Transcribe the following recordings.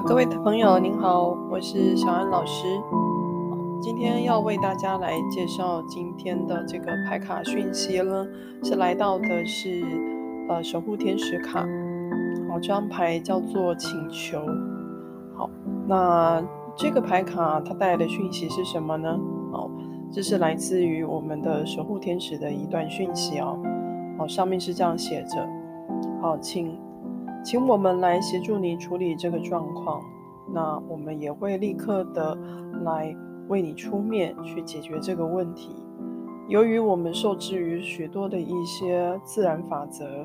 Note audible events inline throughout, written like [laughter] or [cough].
各位朋友您好，我是小安老师。今天要为大家来介绍今天的这个牌卡讯息呢，是来到的是呃守护天使卡。好，这张牌叫做请求。好，那这个牌卡它带来的讯息是什么呢？好，这是来自于我们的守护天使的一段讯息哦。好，上面是这样写着。好，请。请我们来协助你处理这个状况，那我们也会立刻的来为你出面去解决这个问题。由于我们受制于许多的一些自然法则，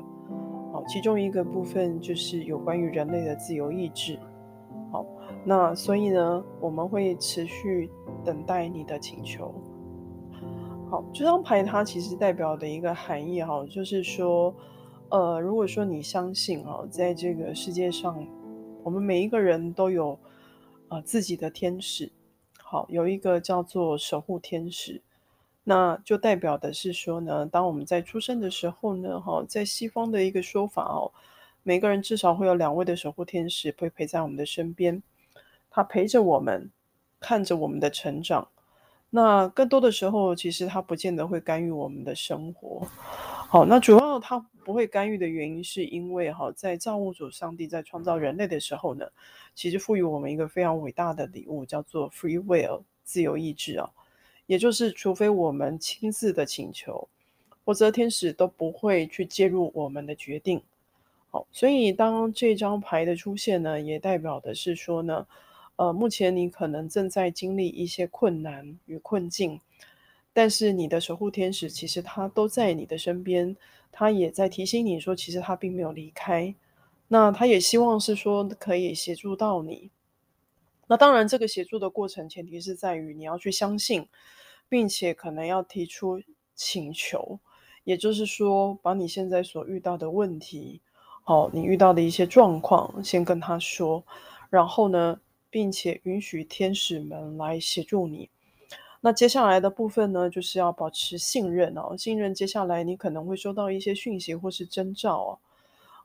好，其中一个部分就是有关于人类的自由意志。好，那所以呢，我们会持续等待你的请求。好，这张牌它其实代表的一个含义，哈，就是说。呃，如果说你相信啊，在这个世界上，我们每一个人都有呃自己的天使，好，有一个叫做守护天使，那就代表的是说呢，当我们在出生的时候呢，哈，在西方的一个说法哦，每个人至少会有两位的守护天使会陪在我们的身边，他陪着我们，看着我们的成长，那更多的时候，其实他不见得会干预我们的生活。好，那主要他不会干预的原因，是因为哈，在造物主上帝在创造人类的时候呢，其实赋予我们一个非常伟大的礼物，叫做 free will 自由意志啊，也就是除非我们亲自的请求，否则天使都不会去介入我们的决定。好，所以当这张牌的出现呢，也代表的是说呢，呃，目前你可能正在经历一些困难与困境。但是你的守护天使其实他都在你的身边，他也在提醒你说，其实他并没有离开。那他也希望是说可以协助到你。那当然，这个协助的过程前提是在于你要去相信，并且可能要提出请求，也就是说，把你现在所遇到的问题，好，你遇到的一些状况，先跟他说，然后呢，并且允许天使们来协助你。那接下来的部分呢，就是要保持信任哦。信任接下来你可能会收到一些讯息或是征兆哦。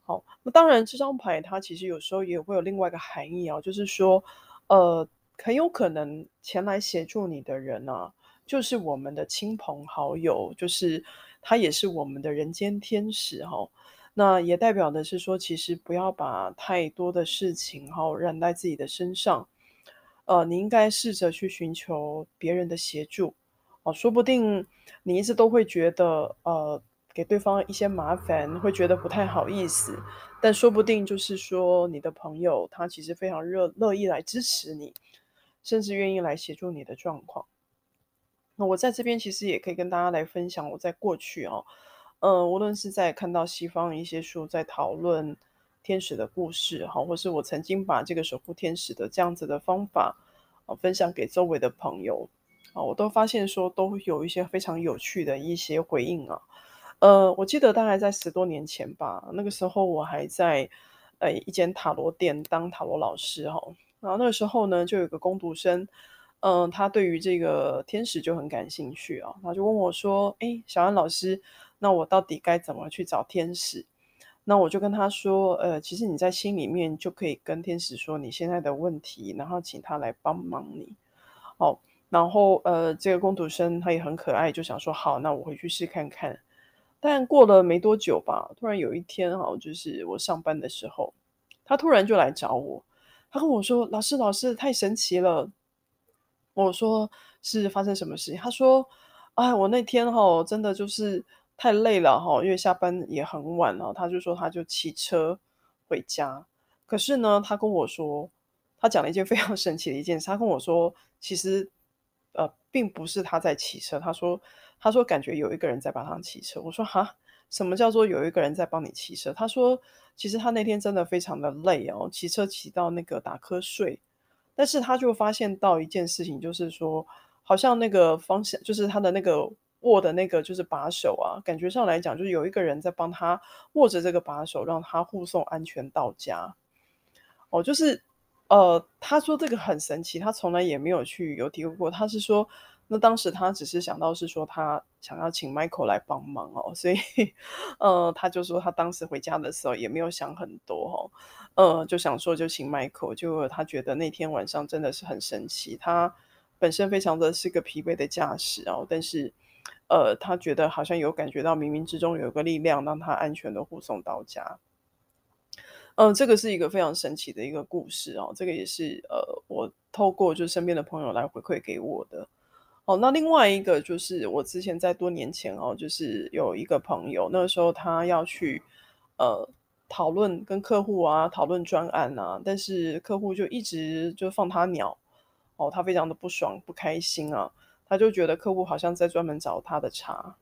好，那当然这张牌它其实有时候也会有另外一个含义哦，就是说，呃，很有可能前来协助你的人啊，就是我们的亲朋好友，就是他也是我们的人间天使哈。那也代表的是说，其实不要把太多的事情哈染在自己的身上。呃，你应该试着去寻求别人的协助，哦，说不定你一直都会觉得，呃，给对方一些麻烦，会觉得不太好意思，但说不定就是说，你的朋友他其实非常热乐意来支持你，甚至愿意来协助你的状况。那我在这边其实也可以跟大家来分享，我在过去哦，呃，无论是在看到西方一些书在讨论。天使的故事，哈，或是我曾经把这个守护天使的这样子的方法，啊，分享给周围的朋友，啊，我都发现说都有一些非常有趣的一些回应啊，呃，我记得大概在十多年前吧，那个时候我还在呃一间塔罗店当塔罗老师，哈，然后那个时候呢，就有个工读生，嗯、他对于这个天使就很感兴趣啊，他就问我说，哎，小安老师，那我到底该怎么去找天使？那我就跟他说，呃，其实你在心里面就可以跟天使说你现在的问题，然后请他来帮忙你。好，然后呃，这个工读生他也很可爱，就想说好，那我回去试看看。但过了没多久吧，突然有一天哈，就是我上班的时候，他突然就来找我，他跟我说：“老师，老师，太神奇了。”我说：“是发生什么事情？”他说：“哎，我那天哈，真的就是。”太累了哈，因为下班也很晚了，他就说他就骑车回家。可是呢，他跟我说，他讲了一件非常 [laughs] 神奇的一件事。他跟我说，其实呃，并不是他在骑车。他说，他说感觉有一个人在帮他骑车。我说哈，什么叫做有一个人在帮你骑车？他说，其实他那天真的非常的累哦，骑车骑到那个打瞌睡。但是他就发现到一件事情，就是说，好像那个方向，就是他的那个。握的那个就是把手啊，感觉上来讲，就是有一个人在帮他握着这个把手，让他护送安全到家。哦，就是呃，他说这个很神奇，他从来也没有去有体会过。他是说，那当时他只是想到是说他想要请 Michael 来帮忙哦，所以呃，他就说他当时回家的时候也没有想很多哦，呃，就想说就请 Michael，就他觉得那天晚上真的是很神奇，他本身非常的是个疲惫的驾驶哦，但是呃，他觉得好像有感觉到冥冥之中有个力量让他安全的护送到家。嗯、这个是一个非常神奇的一个故事哦。这个也是呃，我透过就身边的朋友来回馈给我的。哦，那另外一个就是我之前在多年前哦，就是有一个朋友，那个时候他要去呃讨论跟客户啊讨论专案啊，但是客户就一直就放他鸟，哦，他非常的不爽不开心啊，他就觉得客户好像在专门找他的茬，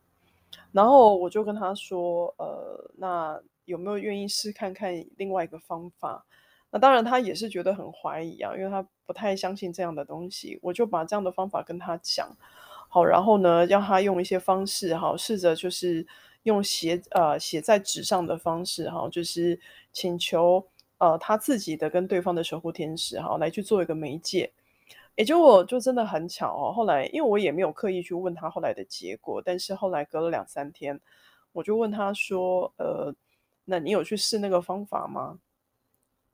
然后我就跟他说，呃，那。有没有愿意试看看另外一个方法？那当然，他也是觉得很怀疑啊，因为他不太相信这样的东西。我就把这样的方法跟他讲，好，然后呢，让他用一些方式，哈，试着就是用写呃写在纸上的方式，哈，就是请求呃他自己的跟对方的守护天使，哈，来去做一个媒介。也就我就真的很巧哦，后来因为我也没有刻意去问他后来的结果，但是后来隔了两三天，我就问他说，呃。那你有去试那个方法吗？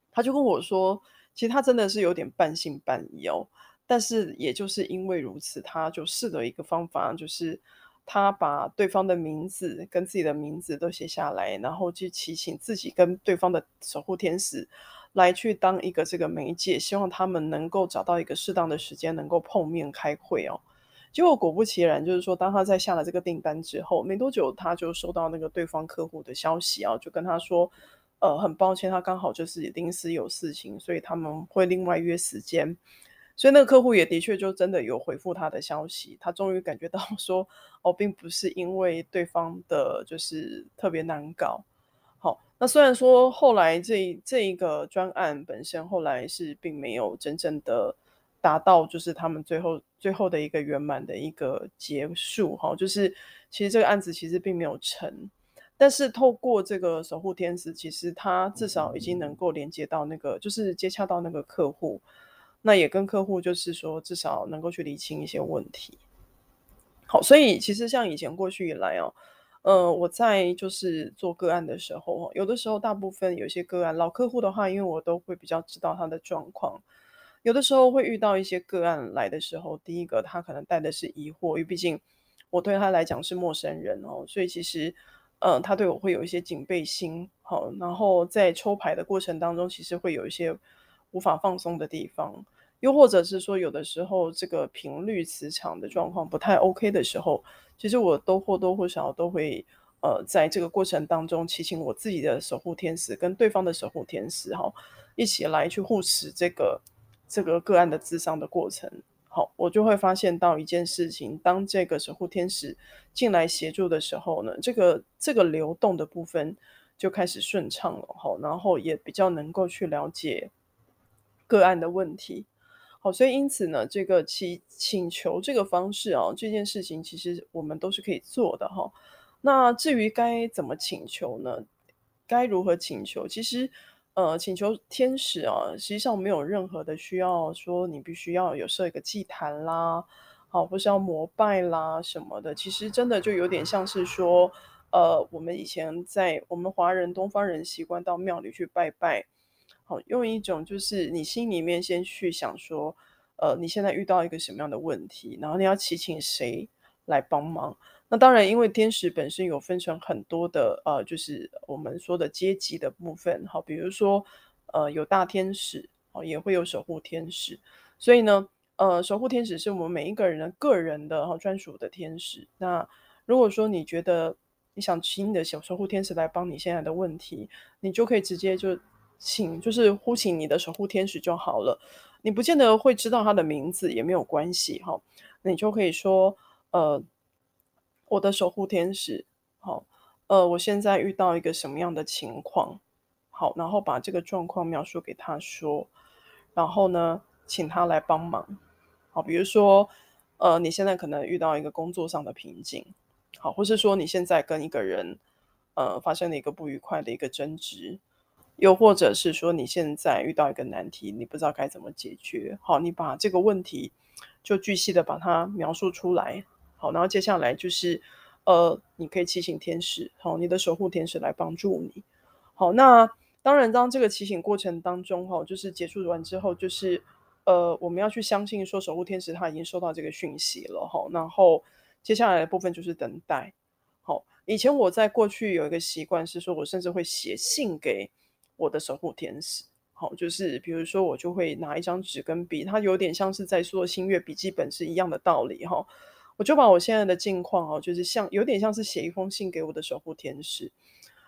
他就跟我说，其实他真的是有点半信半疑哦。但是也就是因为如此，他就试了一个方法，就是他把对方的名字跟自己的名字都写下来，然后去祈请自己跟对方的守护天使来去当一个这个媒介，希望他们能够找到一个适当的时间能够碰面开会哦。结果果不其然，就是说，当他在下了这个订单之后，没多久他就收到那个对方客户的消息啊，就跟他说，呃，很抱歉，他刚好就是临时有事情，所以他们会另外约时间。所以那个客户也的确就真的有回复他的消息，他终于感觉到说，哦，并不是因为对方的就是特别难搞。那虽然说后来这这一个专案本身后来是并没有真正的。达到就是他们最后最后的一个圆满的一个结束哈，就是其实这个案子其实并没有成，但是透过这个守护天使，其实他至少已经能够连接到那个，就是接洽到那个客户，那也跟客户就是说至少能够去理清一些问题。好，所以其实像以前过去以来哦，呃，我在就是做个案的时候，有的时候大部分有些个案老客户的话，因为我都会比较知道他的状况。有的时候会遇到一些个案来的时候，第一个他可能带的是疑惑，因为毕竟我对他来讲是陌生人哦，所以其实，呃，他对我会有一些警备心，好，然后在抽牌的过程当中，其实会有一些无法放松的地方，又或者是说有的时候这个频率磁场的状况不太 OK 的时候，其实我都或多或少都会呃在这个过程当中祈请我自己的守护天使跟对方的守护天使哈一起来去护持这个。这个个案的智商的过程，好，我就会发现到一件事情：当这个守护天使进来协助的时候呢，这个这个流动的部分就开始顺畅了，好，然后也比较能够去了解个案的问题，好，所以因此呢，这个请请求这个方式啊，这件事情其实我们都是可以做的哈。那至于该怎么请求呢？该如何请求？其实。呃，请求天使啊，实际上没有任何的需要说你必须要有设一个祭坛啦，好，或是要膜拜啦什么的。其实真的就有点像是说，呃，我们以前在我们华人东方人习惯到庙里去拜拜，好，用一种就是你心里面先去想说，呃，你现在遇到一个什么样的问题，然后你要祈请谁来帮忙。那当然，因为天使本身有分成很多的，呃，就是我们说的阶级的部分，好，比如说，呃，有大天使，哦，也会有守护天使，所以呢，呃，守护天使是我们每一个人的个人的，哈，专属的天使。那如果说你觉得你想请你的小守护天使来帮你现在的问题，你就可以直接就请，就是呼请你的守护天使就好了。你不见得会知道他的名字，也没有关系，哈，那你就可以说，呃。我的守护天使，好，呃，我现在遇到一个什么样的情况？好，然后把这个状况描述给他说，然后呢，请他来帮忙。好，比如说，呃，你现在可能遇到一个工作上的瓶颈，好，或是说你现在跟一个人，呃，发生了一个不愉快的一个争执，又或者是说你现在遇到一个难题，你不知道该怎么解决。好，你把这个问题就巨细的把它描述出来。好，然后接下来就是呃，你可以祈请天使，好，你的守护天使来帮助你。好，那当然，当这个祈请过程当中，哈，就是结束完之后，就是呃，我们要去相信说守护天使他已经收到这个讯息了，哈，然后接下来的部分就是等待。好，以前我在过去有一个习惯是说，我甚至会写信给我的守护天使。好，就是比如说我就会拿一张纸跟笔，它有点像是在做星月笔记本是一样的道理，哈。我就把我现在的近况，哦，就是像有点像是写一封信给我的守护天使。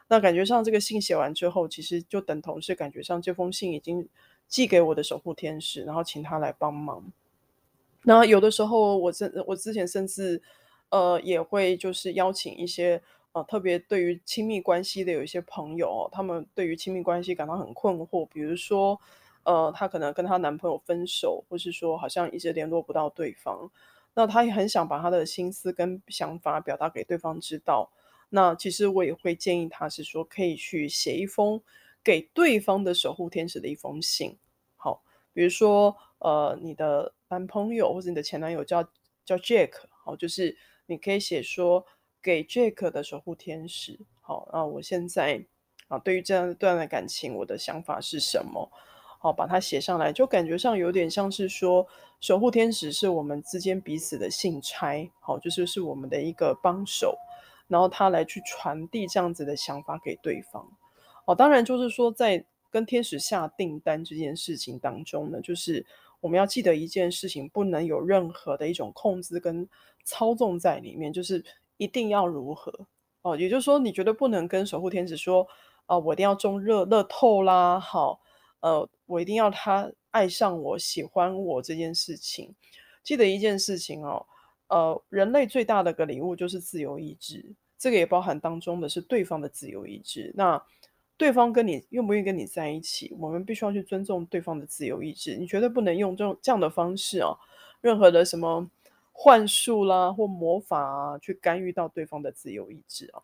那感觉上，这个信写完之后，其实就等同是感觉上这封信已经寄给我的守护天使，然后请他来帮忙。那有的时候我，我之我之前甚至呃也会就是邀请一些呃特别对于亲密关系的有一些朋友，他们对于亲密关系感到很困惑，比如说呃她可能跟她男朋友分手，或是说好像一直联络不到对方，那她也很想把她的心思跟想法表达给对方知道。那其实我也会建议她是说，可以去写一封给对方的守护天使的一封信。好，比如说呃，你的男朋友或者你的前男友叫叫 Jack，好，就是你可以写说给 Jack 的守护天使。好，那我现在啊，对于这样一段的感情，我的想法是什么？好，把它写上来，就感觉上有点像是说，守护天使是我们之间彼此的信差，好，就是是我们的一个帮手。然后他来去传递这样子的想法给对方，哦，当然就是说，在跟天使下订单这件事情当中呢，就是我们要记得一件事情，不能有任何的一种控制跟操纵在里面，就是一定要如何哦，也就是说，你绝对不能跟守护天使说，啊、我一定要中乐乐透啦，好，呃，我一定要他爱上我，喜欢我这件事情，记得一件事情哦。呃，人类最大的个礼物就是自由意志，这个也包含当中的是对方的自由意志。那对方跟你愿不愿意跟你在一起，我们必须要去尊重对方的自由意志。你绝对不能用这种这样的方式哦，任何的什么幻术啦或魔法啊，去干预到对方的自由意志啊。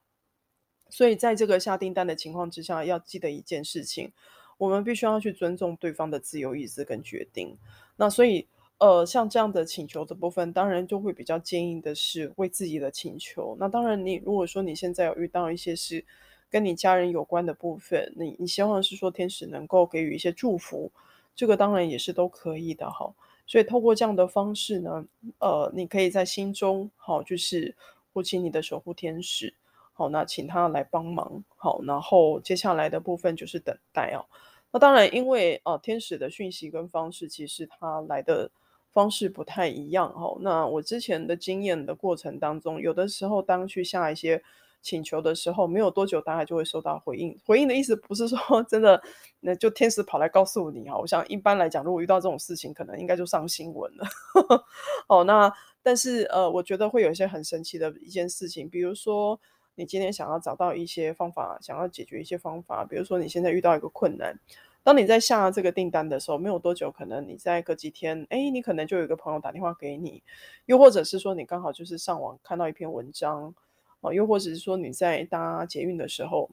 所以在这个下订单的情况之下，要记得一件事情，我们必须要去尊重对方的自由意志跟决定。那所以。呃，像这样的请求的部分，当然就会比较坚硬的是为自己的请求。那当然，你如果说你现在有遇到一些是跟你家人有关的部分，你你希望是说天使能够给予一些祝福，这个当然也是都可以的哈。所以透过这样的方式呢，呃，你可以在心中好，就是呼请你的守护天使，好，那请他来帮忙，好，然后接下来的部分就是等待哦。那当然，因为呃，天使的讯息跟方式，其实他来的。方式不太一样哈，那我之前的经验的过程当中，有的时候当去下一些请求的时候，没有多久大概就会收到回应。回应的意思不是说 [laughs] 真的，那就天使跑来告诉你哈。我想一般来讲，如果遇到这种事情，可能应该就上新闻了。[laughs] 哦，那但是呃，我觉得会有一些很神奇的一件事情，比如说你今天想要找到一些方法，想要解决一些方法，比如说你现在遇到一个困难。当你在下这个订单的时候，没有多久，可能你再隔几天，哎，你可能就有一个朋友打电话给你，又或者是说你刚好就是上网看到一篇文章，哦，又或者是说你在搭捷运的时候，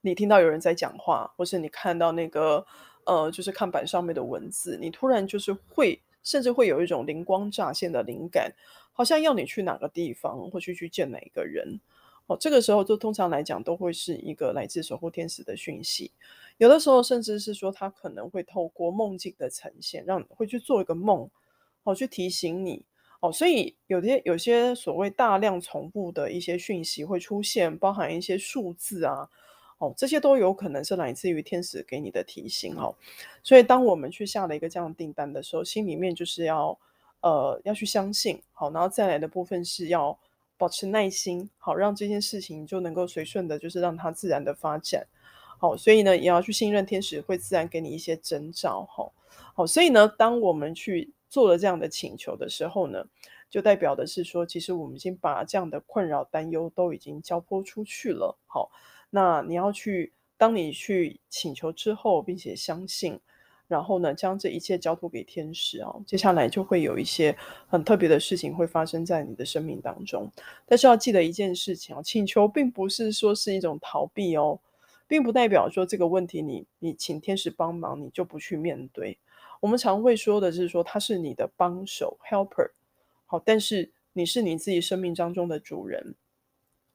你听到有人在讲话，或是你看到那个呃，就是看板上面的文字，你突然就是会，甚至会有一种灵光乍现的灵感，好像要你去哪个地方，或去去见哪一个人。哦，这个时候就通常来讲都会是一个来自守护天使的讯息，有的时候甚至是说他可能会透过梦境的呈现，让你会去做一个梦，哦，去提醒你，哦，所以有些有些所谓大量重复的一些讯息会出现，包含一些数字啊，哦，这些都有可能是来自于天使给你的提醒，哦，所以当我们去下了一个这样订单的时候，心里面就是要呃要去相信，好，然后再来的部分是要。保持耐心，好，让这件事情就能够随顺的，就是让它自然的发展，好，所以呢，也要去信任天使会自然给你一些征兆，哈，好，所以呢，当我们去做了这样的请求的时候呢，就代表的是说，其实我们已经把这样的困扰、担忧都已经交托出去了，好，那你要去，当你去请求之后，并且相信。然后呢，将这一切交托给天使啊，接下来就会有一些很特别的事情会发生在你的生命当中。但是要记得一件事情啊，请求并不是说是一种逃避哦，并不代表说这个问题你你请天使帮忙你就不去面对。我们常会说的就是说他是你的帮手 helper，好，但是你是你自己生命当中的主人。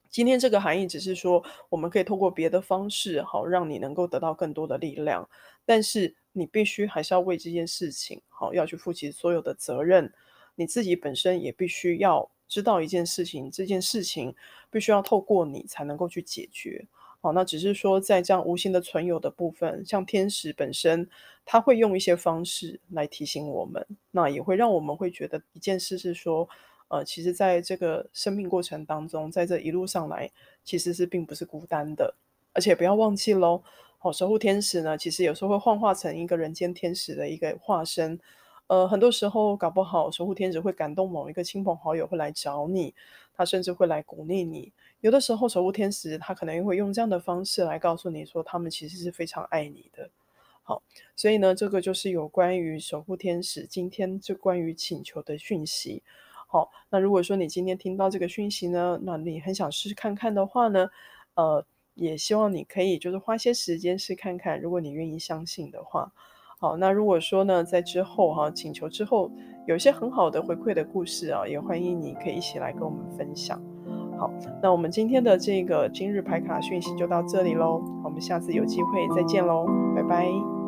今天这个含义只是说，我们可以透过别的方式，好让你能够得到更多的力量，但是你必须还是要为这件事情，好要去负起所有的责任。你自己本身也必须要知道一件事情，这件事情必须要透过你才能够去解决。好，那只是说在这样无形的存有的部分，像天使本身，他会用一些方式来提醒我们，那也会让我们会觉得一件事是说，呃，其实在这个生命过程当中，在这一路上来，其实是并不是孤单的，而且不要忘记喽，好，守护天使呢，其实有时候会幻化成一个人间天使的一个化身。呃，很多时候搞不好，守护天使会感动某一个亲朋好友会来找你，他甚至会来鼓励你。有的时候，守护天使他可能会用这样的方式来告诉你说，他们其实是非常爱你的。好，所以呢，这个就是有关于守护天使今天就关于请求的讯息。好，那如果说你今天听到这个讯息呢，那你很想试试看看的话呢，呃，也希望你可以就是花些时间试看看，如果你愿意相信的话。好，那如果说呢，在之后哈、请求之后有一些很好的回馈的故事啊，也欢迎你可以一起来跟我们分享。那我们今天的这个今日牌卡讯息就到这里喽，我们下次有机会再见喽，拜拜。